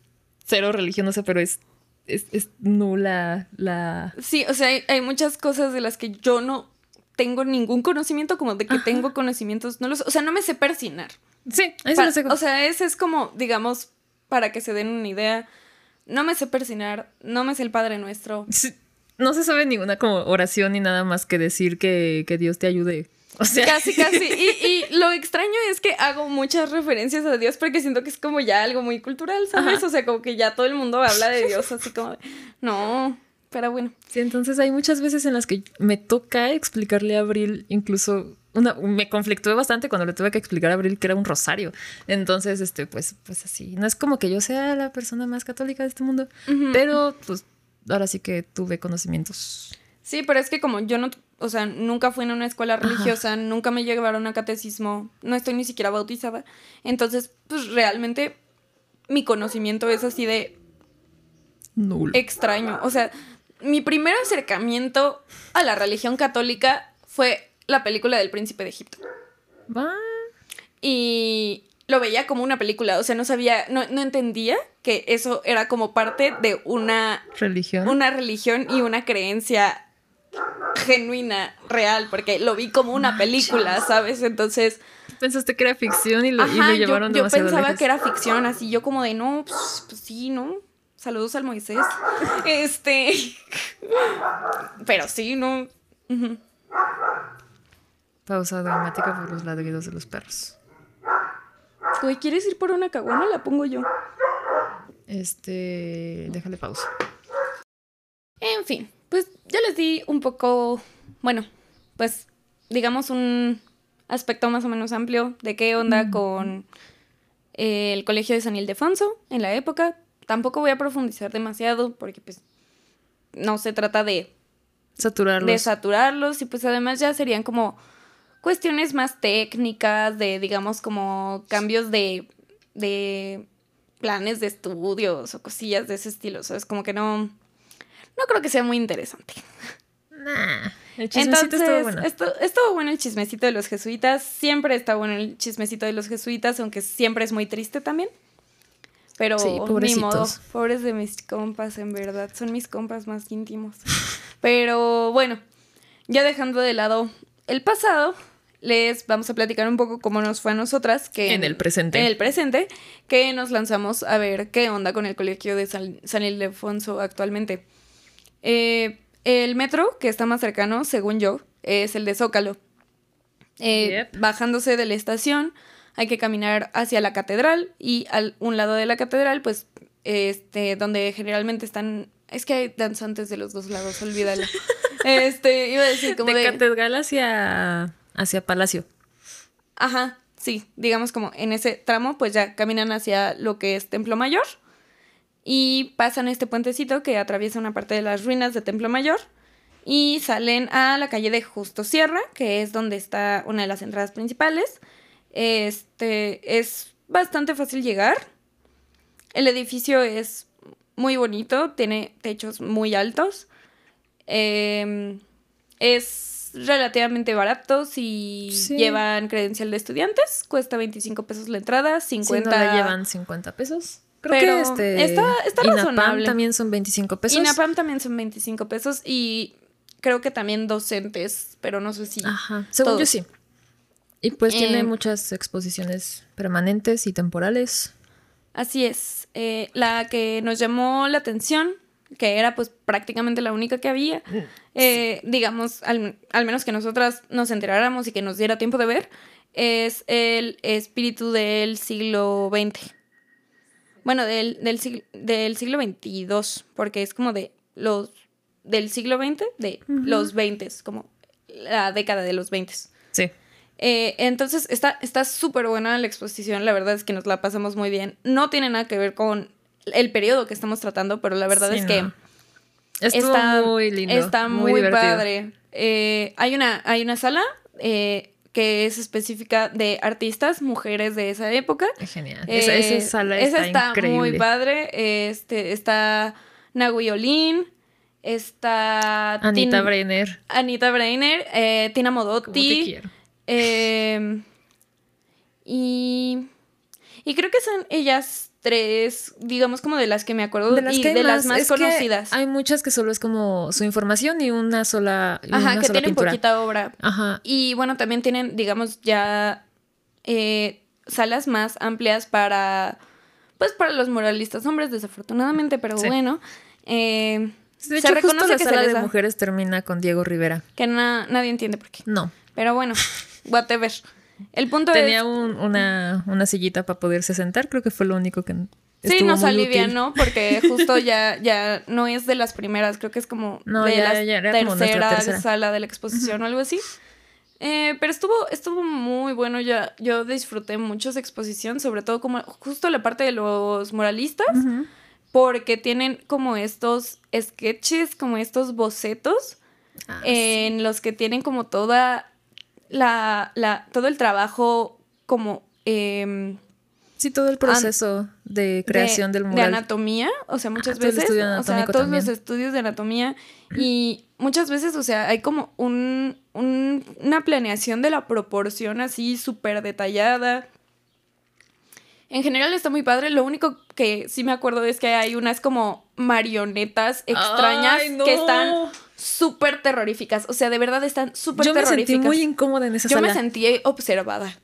cero religiosa, pero es, es, es nula la. Sí, o sea, hay, hay muchas cosas de las que yo no tengo ningún conocimiento, como de que tengo conocimientos, no los, o sea, no me sé persinar. Sí, ahí se Pa- lo sé. o sea, ese es como, digamos, para que se den una idea, no me sé persinar, no me sé el Padre Nuestro. Sí, no se sabe ninguna como oración ni nada más que decir que, que Dios te ayude. O sea, Casi, casi. Y, y lo extraño es que hago muchas referencias a Dios porque siento que es como ya algo muy cultural, ¿sabes? O sea, como que ya todo el mundo habla de Dios así como de, no, pero bueno. Sí, entonces hay muchas veces en las que me toca explicarle a Abril, incluso una, me conflictué bastante cuando le tuve que explicar a Abril que era un rosario. Entonces, este, pues, pues así. No es como que yo sea la persona más católica de este mundo, pero pues ahora sí que tuve conocimientos. Sí, pero es que como yo no, o sea, nunca fui en una escuela religiosa, nunca me llevaron a catecismo, no estoy ni siquiera bautizada. Entonces, pues realmente mi conocimiento es así de Nulo. extraño. O sea, mi primer acercamiento a la religión católica fue la película del príncipe de Egipto. Va. Y lo veía como una película, o sea, no sabía, no, no entendía que eso era como parte de una, Religión. una religión y una creencia genuina, real, porque lo vi como una película, ¿sabes? Entonces, Pensaste que era ficción y lo, y ajá, lo yo, llevaron yo demasiado pensaba lejos. que era ficción, así yo como de, no, pues, pues sí, ¿no? Saludos al Moisés. Este, pero sí, ¿no? Pausa dramática por los ladridos de los perros. Güey, ¿quieres ir por una caguama? La pongo yo. Este, déjale pausa. En fin, pues ya les di un poco, bueno, pues digamos un aspecto más o menos amplio de qué onda con eh, el colegio de San Ildefonso en la época. Tampoco voy a profundizar demasiado porque pues no se trata de, Saturarlos. de saturarlos y pues además ya serían como cuestiones más técnicas de digamos como cambios de, de planes de estudios o cosillas de ese estilo, ¿sabes? Como que no, no creo que sea muy interesante. Nah, el chismecito Entonces, estuvo bueno. esto- estuvo bueno el chismecito de los jesuitas. Siempre está bueno el chismecito de los jesuitas, aunque siempre es muy triste también. Pero Sí, ni modo, pobres de mis compas, en verdad. Son mis compas más íntimos. Pero bueno, ya dejando de lado el pasado, les vamos a platicar un poco cómo nos fue a nosotras. Que En el presente. En el presente, que nos lanzamos a ver qué onda con el colegio de San, San Ildefonso actualmente. Eh, el metro que está más cercano, según yo, es el de Zócalo. Eh, Yep. Bajándose de la estación, hay que caminar hacia la catedral y al un lado de la catedral, pues, este, donde generalmente están... Es que hay danzantes de los dos lados, olvídalo. este, iba a decir como de de... catedral hacia, hacia palacio. Ajá, sí, digamos como en ese tramo, pues ya caminan hacia lo que es Templo Mayor y pasan este puentecito que atraviesa una parte de las ruinas de Templo Mayor y salen a la calle de Justo Sierra, que es donde está una de las entradas principales. Este es bastante fácil llegar. El edificio es muy bonito, tiene techos muy altos. Em, es relativamente baratos y Sí. llevan credencial de estudiantes. Cuesta 25 pesos la entrada, 50 50 llevan 50 pesos. Creo Pero que este está- está INAPAM razonable. también son 25 pesos. Y NAPAM también son 25 pesos y creo que también docentes, pero no sé si... Ajá, según yo todos. sí. Y pues Eh, tiene muchas exposiciones permanentes y temporales. Así es. Eh, la que nos llamó la atención, que era pues prácticamente la única que había, eh, digamos, al, al menos que nosotras nos enteráramos y que nos diera tiempo de ver, es el espíritu del siglo XX. Bueno, del, del, sig- del siglo XXII, porque es como de los... del siglo XX, de los 20, como la década de los 20. Sí. Eh, entonces está está súper buena la exposición, la verdad es que nos la pasamos muy bien. No tiene nada que ver con el periodo que estamos tratando, pero la verdad Sí, es que no. Está muy lindo. Está muy, padre. Eh, hay, una, hay una sala eh, que es específica de artistas, mujeres de esa época. Genial. Eh, esa, esa sala esa está, increíble. muy padre. Este, está Nagui Olin, está Anita Tin- Brenner. Anita Breiner, eh, Tina ¿Cómo te Modotti. quiero? Eh, y, y creo que son ellas tres, digamos como de las que me acuerdo De las y que de las más conocidas. hay muchas que solo es como su información y una sola, y Ajá, una que sola tienen pintura. poquita obra. Ajá. Y bueno, también tienen, digamos, ya eh, salas más amplias para, pues para los muralistas hombres, desafortunadamente, pero Sí. bueno. eh, De se hecho, justo reconoce la que se sala de da, mujeres termina con Diego Rivera. que na- nadie entiende por qué. No. Pero bueno, whatever. El punto Tenía es... un- una, una sillita para poderse sentar, creo que fue lo único que Sí, nos muy alivia, útil. ¿no? Porque justo ya, ya no es de las primeras, creo que es como No, de ya- la ya tercera, tercera. sala de la exposición o algo así. Eh, pero estuvo, estuvo muy bueno, ya, yo disfruté mucho esa exposición, sobre todo como justo la parte de los muralistas, porque tienen como estos sketches, como estos bocetos, Ah, en los que tienen como toda la, la todo el trabajo como... em, Sí, todo el proceso de creación de, del de mural. anatomía, o sea, muchas Ah, todo el veces, o sea, todos también. los estudios de anatomía y muchas veces, o sea, hay como un, un- una planeación de la proporción así súper detallada. En general está muy padre, lo único que sí me acuerdo es que hay unas como marionetas extrañas Ay, no. que están súper terroríficas, o sea, de verdad están súper Yo me terroríficas. sentí muy incómoda en esa Yo sala. me sentí observada,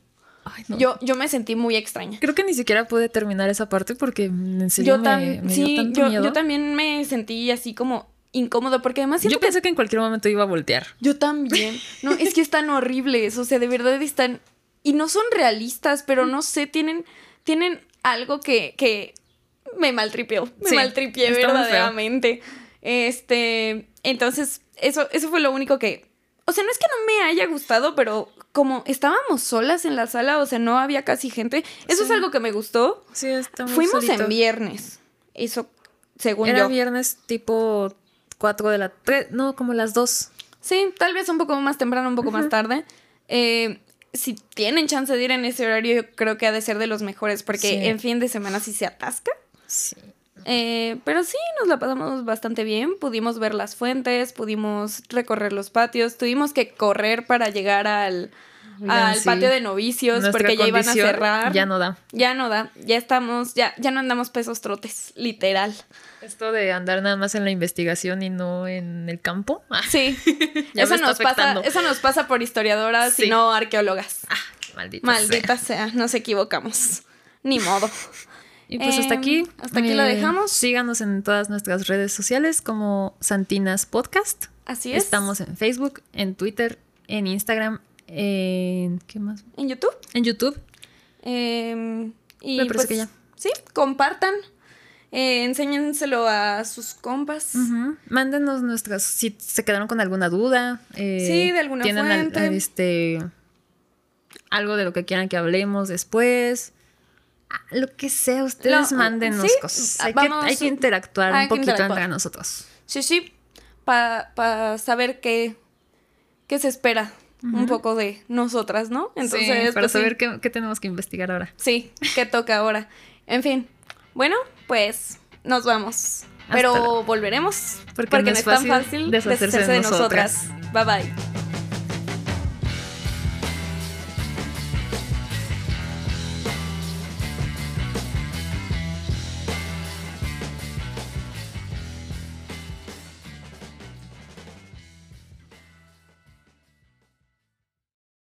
Ay, no. yo, yo me sentí muy extraña. Creo que ni siquiera pude terminar esa parte porque en serio Yo, me, me dio sí, tanto yo, miedo. yo también me sentí así como incómodo, porque además Yo pensé que en cualquier momento iba a voltear. yo también. No, es que están horribles, o sea, de verdad están y no son realistas, pero no sé, tienen tienen algo que que me maltripió, me Sí, maltripié verdaderamente. Este, entonces eso eso fue lo único que o sea, no es que no me haya gustado, pero como estábamos solas en la sala, o sea, no había casi gente. Eso Sí. es algo que me gustó. Sí, está muy Fuimos solito. en viernes. Eso, según Era yo. viernes tipo 4 de la... tre- No, como las 2. Sí, tal vez un poco más temprano, un poco más tarde. Eh, si tienen chance de ir en ese horario, yo creo que ha de ser de los mejores, porque Sí. en fin de semana sí se atasca. Sí. Eh, pero sí, nos la pasamos bastante bien. Pudimos ver las fuentes, pudimos recorrer los patios, tuvimos que correr para llegar al, Oigan, al sí. patio de novicios, Nuestra porque ya iban a cerrar. Ya no da. Ya no da, ya estamos, ya, ya no andamos pesos trotes, literal. Esto de andar nada más en la investigación y no en el campo. Ah, Sí, Ya eso nos, pasa, eso nos pasa por historiadoras y no arqueólogas. maldita, Maldita sea. nos equivocamos. Ni modo. Y pues hasta Em, aquí. hasta aquí lo dejamos. Síganos en todas nuestras redes sociales como Santinas Podcast. Así es. Estamos en Facebook, en Twitter, en Instagram, en... ¿Qué más? en YouTube. En YouTube. Em, y Me parece pues, que ya. Sí, compartan. Eh, enséñenselo a sus compas. Ujú. Mándenos nuestras... Si se quedaron con alguna duda. eh, Sí, de alguna tienen al- fuente. este... Algo de lo que quieran que hablemos después. Lo que sea, ustedes Lo- mándenos sí, cosas. Hay, vamos- que, hay que interactuar hay un poquito interactuar. entre nosotros. Sí, sí. Para saber qué, qué se espera un poco de nosotras, ¿no? Entonces, Sí, para pues, sí. saber qué, qué tenemos que investigar ahora. Sí, ¿qué toca ahora? En fin. Bueno, pues nos vamos. Hasta Pero volveremos. Porque Porque, no es tan fácil deshacerse deshacerse de de nosotras. Bye bye.